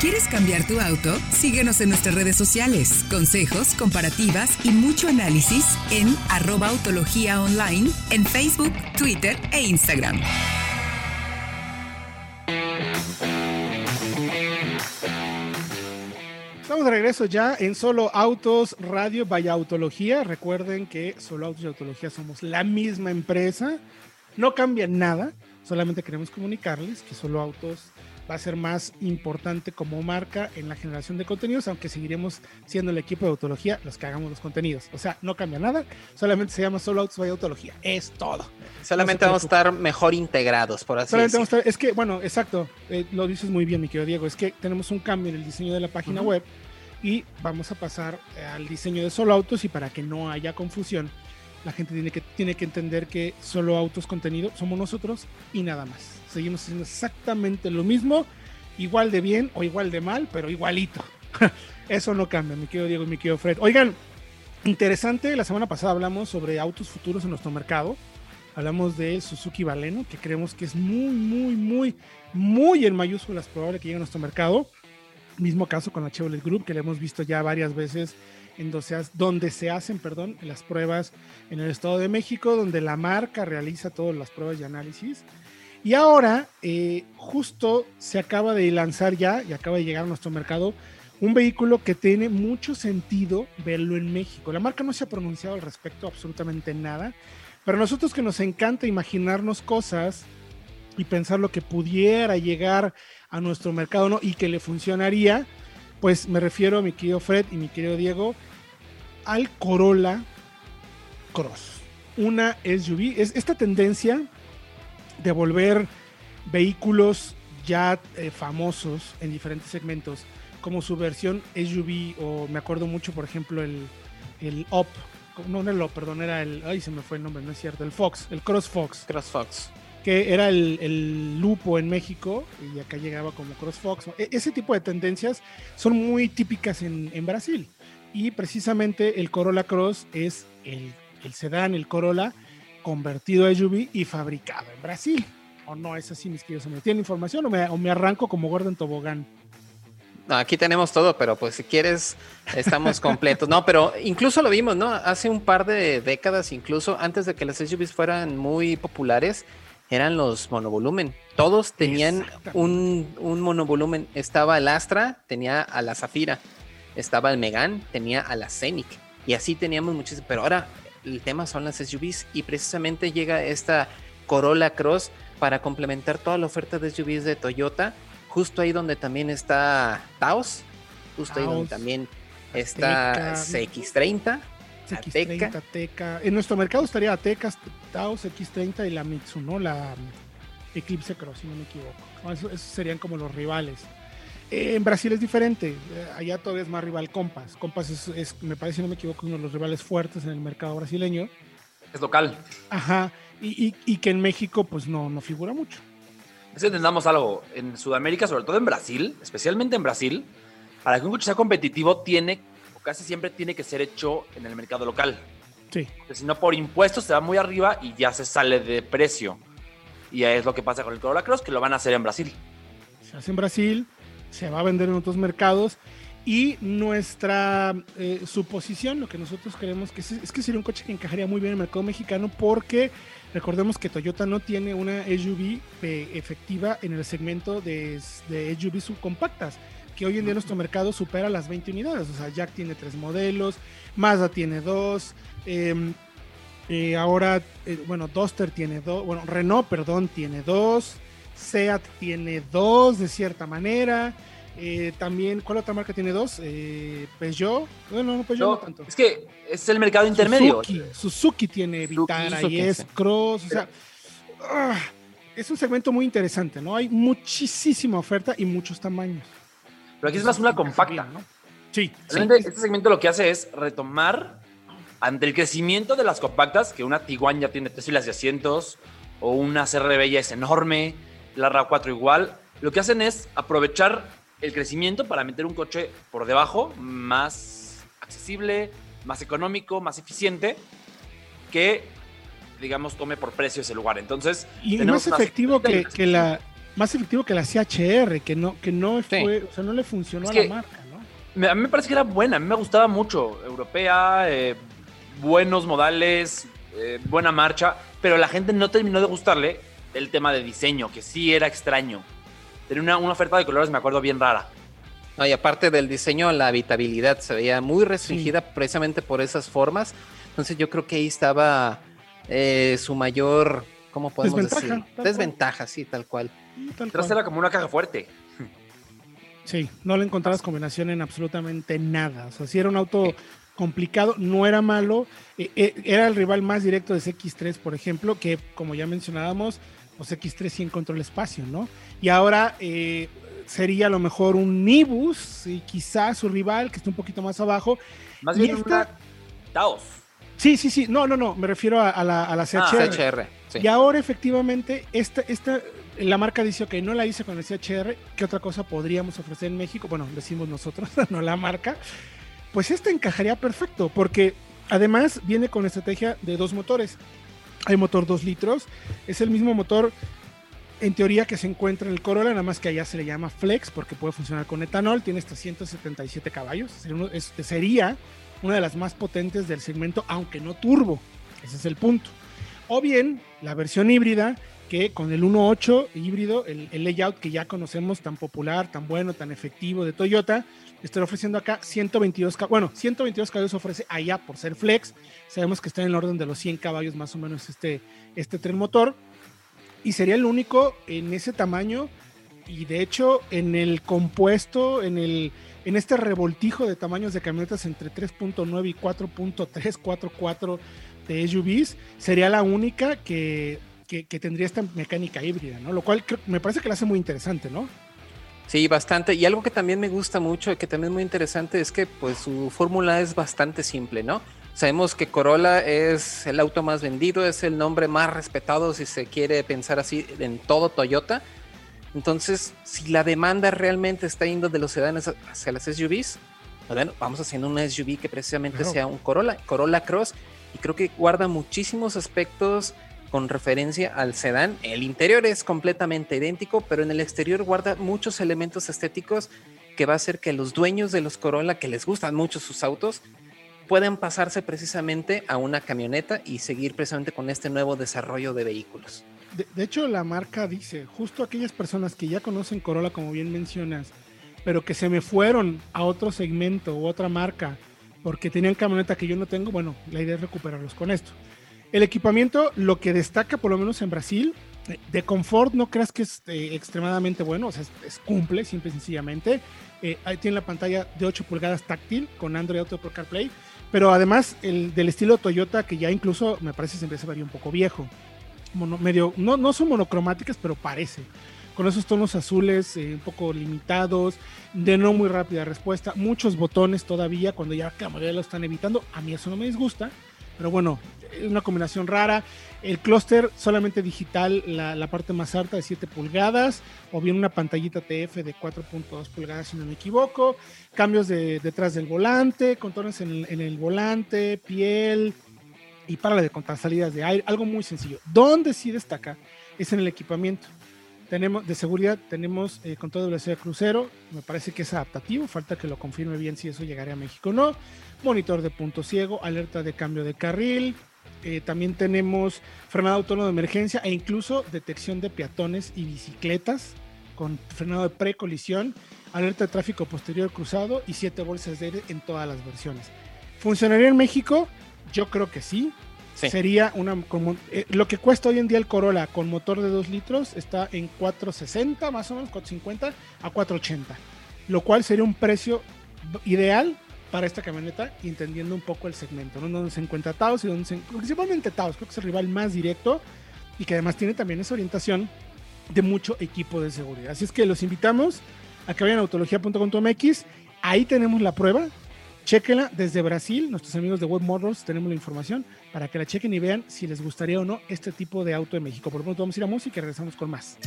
¿Quieres cambiar tu auto? Síguenos en nuestras redes sociales. Consejos, comparativas y mucho análisis en arroba autología online en Facebook, Twitter e Instagram. Estamos de regreso ya en Solo Autos Radio Vaya Autología. Recuerden que Solo Autos y Autología somos la misma empresa. No cambia nada. Solamente queremos comunicarles que Solo Autos va a ser más importante como marca en la generación de contenidos, aunque seguiremos siendo el equipo de autología los que hagamos los contenidos. O sea, no cambia nada, solamente se llama Solo Autos by Autología. Es todo. Solamente vamos a estar mejor integrados, por así Solamente decirlo. vamos a estar- es que, bueno, exacto, eh, lo dices muy bien, mi querido Diego, es que tenemos un cambio en el diseño de la página web y vamos a pasar al diseño de Solo Autos y para que no haya confusión, la gente tiene que, tiene que entender que Solo Autos contenido somos nosotros y nada más. Seguimos haciendo exactamente lo mismo, igual de bien o igual de mal, pero igualito. Eso no cambia, mi querido Diego y mi querido Fred. Oigan, interesante, la semana pasada hablamos sobre autos futuros en nuestro mercado. Hablamos de Suzuki Baleno, que creemos que es muy, muy, muy, muy en mayúsculas probable que llegue a nuestro mercado. Mismo caso con la Chevrolet Group, que le hemos visto ya varias veces en donde se, hacen perdón, las pruebas en el Estado de México, donde la marca realiza todas las pruebas y análisis. Y ahora, eh, justo se acaba de lanzar ya y acaba de llegar a nuestro mercado un vehículo que tiene mucho sentido verlo en México. La marca no se ha pronunciado al respecto absolutamente nada, pero a nosotros que nos encanta imaginarnos cosas y pensar lo que pudiera llegar a nuestro mercado ¿no? y que le funcionaría, pues me refiero a mi querido Fred y mi querido Diego al Corolla Cross, una SUV. Es esta tendencia de volver vehículos ya eh, famosos en diferentes segmentos, como su versión SUV, o me acuerdo mucho, por ejemplo, el, el no, no el perdón, era el, ay, se me fue el nombre, no es cierto, el Fox, el Cross Fox, CrossFox. Que era el, el Lupo en México y acá llegaba como Cross Fox. E- ese tipo de tendencias son muy típicas en, en Brasil y precisamente el Corolla Cross es el, el sedán, el Corolla convertido a SUV y fabricado en Brasil. ¿O no es así, mis queridos amigos? ¿Tienen información o me, o me arranco como Gordon Tobogán? No, aquí tenemos todo, pero pues si quieres, estamos completos. No, pero incluso lo vimos, ¿no? Hace un par de décadas, incluso antes de que las SUVs fueran muy populares, eran los monovolumen. Todos tenían un, un monovolumen. Estaba el Astra, tenía a la Zafira. Estaba el Megan, tenía a la Scenic. Y así teníamos muchísimos. Pero ahora el tema son las SUVs y precisamente llega esta Corolla Cross para complementar toda la oferta de SUVs de Toyota. Justo ahí donde también está Taos. Justo ahí donde también está Ateca. CX30. X30, Ateca. Ateca. En nuestro mercado estaría Ateca, Taos, X30 y la Mitsu, ¿no? La mm, Eclipse Cross, si no me equivoco. No, esos serían como los rivales. Eh, en Brasil es diferente. eh, allá todavía es más rival Compass. Compass es, es, me parece, si no me equivoco, uno de los rivales fuertes en el mercado brasileño. Es local. Ajá. Y, y- y que en México, pues no, no figura mucho. Es que entendamos algo. En Sudamérica, sobre todo en Brasil, especialmente en Brasil, para que un coche sea competitivo, tiene, casi siempre tiene que ser hecho en el mercado local. Sí. Si no, por impuestos se va muy arriba y ya se sale de precio. Y es lo que pasa con el Corolla Cross, que lo van a hacer en Brasil. se hace en Brasil, se va a vender en otros mercados y nuestra eh, suposición, lo que nosotros creemos que es, es que sería un coche que encajaría muy bien en el mercado mexicano porque recordemos que Toyota no tiene una SUV eh, efectiva en el segmento de, de SUV subcompactas que hoy en día nuestro mercado supera las 20 unidades, o sea, Jack tiene tres modelos, Mazda tiene dos, eh, eh, ahora, eh, bueno, Duster tiene dos, bueno, Renault, perdón, tiene dos, Seat tiene dos de cierta manera. eh, también, ¿cuál otra marca tiene dos? Eh, Peugeot. Bueno, no, Peugeot no, No, tanto. es que es el mercado intermedio. Suzuki, Suzuki tiene Vitara y es. Cross. O sea, ah, es un segmento muy interesante, ¿no? Hay muchísima oferta y muchos tamaños. Pero aquí es más una compacta. ¿no? Sí, sí. Realmente este segmento lo que hace es retomar ante el crecimiento de las compactas, que una Tiguan ya tiene tres filas de asientos, o una CRB ya es enorme, la RAV4 igual, lo que hacen es aprovechar el crecimiento para meter un coche por debajo más accesible, más económico, más eficiente, que digamos tome por precio ese lugar. Entonces, y más efectivo que la más efectivo que la CHR, que no, que no fue, o sea, no le funcionó a la marca, ¿no? A mí me parece que era buena, a mí me gustaba mucho. Europea, eh, buenos modales, eh, buena marcha, pero la gente no terminó de gustarle el tema de diseño, que sí era extraño. Tenía una, una oferta de colores, me acuerdo, bien rara. No, y aparte del diseño, la habitabilidad se veía muy restringida precisamente por esas formas. Entonces yo creo que ahí estaba eh, su mayor, ¿cómo podemos decir? Desventaja, sí, tal cual. Era como una caja fuerte. Sí, no le encontrabas combinación en absolutamente nada. O sea, si era un auto complicado, no era malo. E, e, era el rival más directo de CX3, por ejemplo, que como ya mencionábamos, pues X3 sí encontró el espacio, ¿no? Y ahora eh, sería a lo mejor un Nibus y quizás su rival que está un poquito más abajo. Más bien esta... Taos. Sí, sí, sí. No, no, no. Me refiero a, la, a la CHR. Ah, Y ahora efectivamente esta, esta, la marca dice, ok, no la hice con el CHR. ¿Qué otra cosa podríamos ofrecer en México? Bueno, decimos nosotros, no la marca. Pues esta encajaría perfecto porque además viene con estrategia de dos motores. Hay motor 2 litros. Es el mismo motor en teoría que se encuentra en el Corolla, nada más que allá se le llama Flex porque puede funcionar con etanol, tiene hasta 177 caballos, sería una de las más potentes del segmento, aunque no turbo, ese es el punto. O bien la versión híbrida, que con el 1.8 híbrido, el, layout que ya conocemos tan popular, tan bueno, tan efectivo de Toyota, estoy ofreciendo acá 122 caballos, bueno, 122 caballos ofrece allá por ser Flex, sabemos que está en el orden de los 100 caballos más o menos este, este tren motor, y sería el único en ese tamaño y de hecho en el compuesto, en el en este revoltijo de tamaños de camionetas entre 3.9 y 4.3, de SUVs, sería la única que, que, tendría esta mecánica híbrida, ¿no? Lo cual me parece que la hace muy interesante, ¿no? Sí, bastante. Y algo que también me gusta mucho y que también es muy interesante es que pues su fórmula es bastante simple, ¿no? Sabemos que Corolla es el auto más vendido, es el nombre más respetado, si se quiere pensar así, en todo Toyota. Entonces, si la demanda realmente está yendo de los sedanes hacia las SUVs, pues bueno, vamos haciendo una SUV que precisamente sea un Corolla, Corolla Cross, y creo que guarda muchísimos aspectos con referencia al sedán. El interior es completamente idéntico, pero en el exterior guarda muchos elementos estéticos que va a hacer que los dueños de los Corolla, que les gustan mucho sus autos, pueden pasarse precisamente a una camioneta y seguir precisamente con este nuevo desarrollo de vehículos. De, hecho, la marca dice, justo aquellas personas que ya conocen Corolla, como bien mencionas, pero que se me fueron a otro segmento u otra marca porque tenían camioneta que yo no tengo, bueno, la idea es recuperarlos con esto. El equipamiento, lo que destaca por lo menos en Brasil, de confort no creas que es eh, extremadamente bueno, o sea, es, cumple simple y sencillamente. Eh, ahí tiene la pantalla de 8 pulgadas táctil con Android Auto Pro CarPlay. Pero además el del estilo Toyota, que ya incluso me parece se empieza a ver un poco viejo. medio, no, no son monocromáticas, pero parece. Con esos tonos azules eh, un poco limitados, de no muy rápida respuesta, muchos botones todavía, cuando ya la mayoría lo están evitando. A mí eso no me disgusta. Pero bueno, una combinación rara. El clúster solamente digital, la, parte más alta de 7 pulgadas, o bien una pantallita TF de 4.2 pulgadas, si no me equivoco. Cambios de, detrás del volante, contornos en, el volante, piel y para de contar salidas de aire. Algo muy sencillo. Donde sí destaca es en el equipamiento. Tenemos, de seguridad tenemos eh, control de velocidad crucero, me parece que es adaptativo, falta que lo confirme bien si eso llegaría a México o no. Monitor de punto ciego, alerta de cambio de carril, eh, también tenemos frenado autónomo de emergencia e incluso detección de peatones y bicicletas con frenado de precolisión, alerta de tráfico posterior cruzado y siete bolsas de aire en todas las versiones. ¿Funcionaría en México? Yo creo que sí. Sería una. Como, eh, lo que cuesta hoy en día el Corolla con motor de 2 litros está en 460, más o menos, 450 a 480. Lo cual sería un precio ideal para esta camioneta, entendiendo un poco el segmento, ¿no? Donde se encuentra Taos y donde se principalmente Taos, creo que es el rival más directo y que además tiene también esa orientación de mucho equipo de seguridad. Así es que los invitamos a que vayan a autología.com.mx, ahí tenemos la prueba, Chequenla desde Brasil, nuestros amigos de Web Motors tenemos la información para que la chequen y vean si les gustaría o no este tipo de auto en México. Por lo pronto vamos a ir a música y regresamos con más.